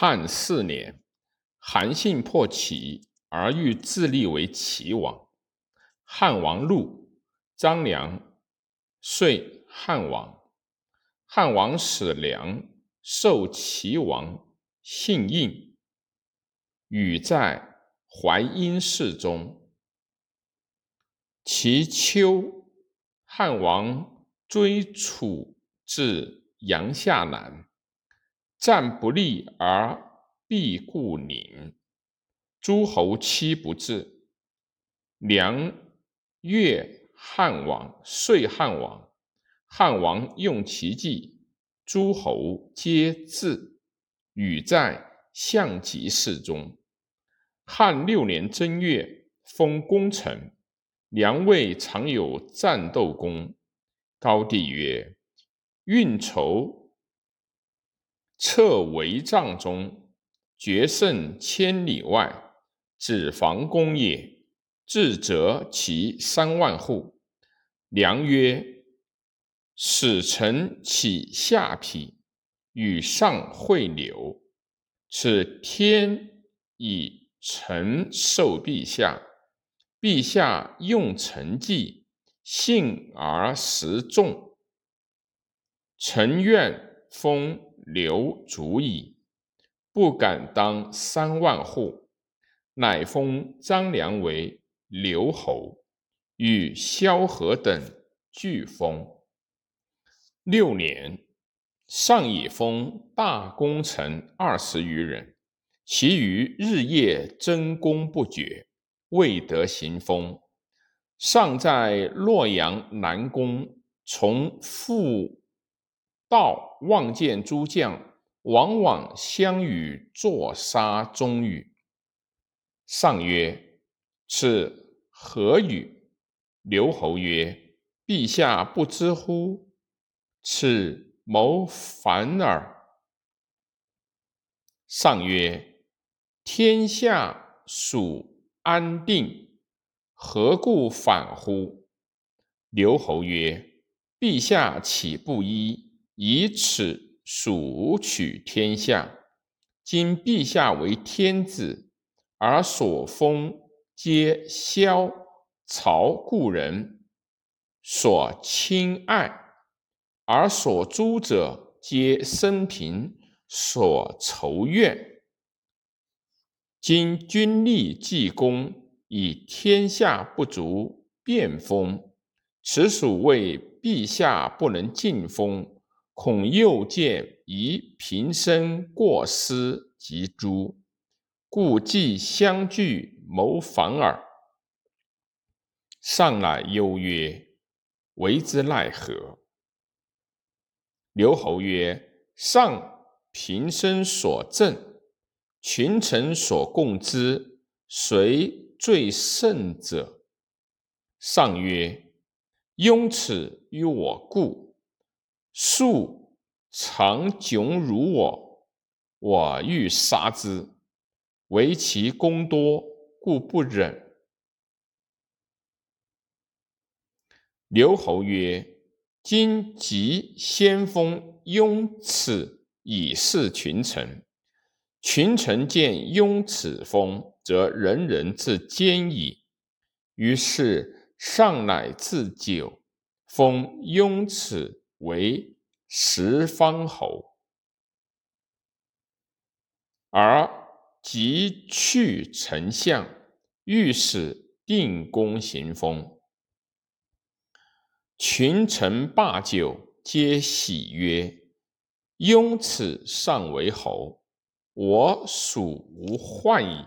汉四年，韩信破齐而欲自立为齐王。汉王怒，张良遂汉王。汉王使良受齐王信印，与在淮阴市中。其秋，汉王追楚至阳夏南。战不利而必固宁，诸侯期不至。良越汉王，遂汉王。汉王用其计，诸侯皆至。与在项脊寺中。汉六年正月，封功臣。良魏常有战斗功。高帝曰：“运筹。”策帷帐中，决胜千里外，子房公也。至则其三万户。良曰：“使臣起下邳，与上会流。此天以臣受陛下，陛下用臣计，信而实众。臣愿封。”刘足矣，不敢当三万户，乃封张良为留侯，与萧何等俱封。六年，上以封大功臣二十余人，其余日夜争功不绝，未得行封。上在洛阳南宫，从父。道望见诸将，往往相与作杀中语。上曰：“此何语？”刘侯曰：“陛下不知乎？此谋反耳。”上曰：“天下属安定，何故反乎？”刘侯曰：“陛下岂不依？”以此蜀取天下，今陛下为天子，而所封皆萧曹故人，所亲爱，而所诛者皆生平所仇怨。今君立济公，以天下不足，便封，此属为陛下不能尽封。恐又见宜平生过失及诸，故既相聚谋反耳。上乃忧曰：“为之奈何？”刘侯曰：“上平生所赠，群臣所共之，谁最胜者？”上曰：“庸此于我故。”树常窘辱我，我欲杀之，唯其功多，故不忍。刘侯曰：“今即先锋雍此以示群臣，群臣见雍此封，则人人自坚矣。”于是上乃置酒，封雍此。为十方侯，而即去丞相，御史定公行封。群臣罢酒，皆喜曰：“雍此上为侯，我属无患矣。”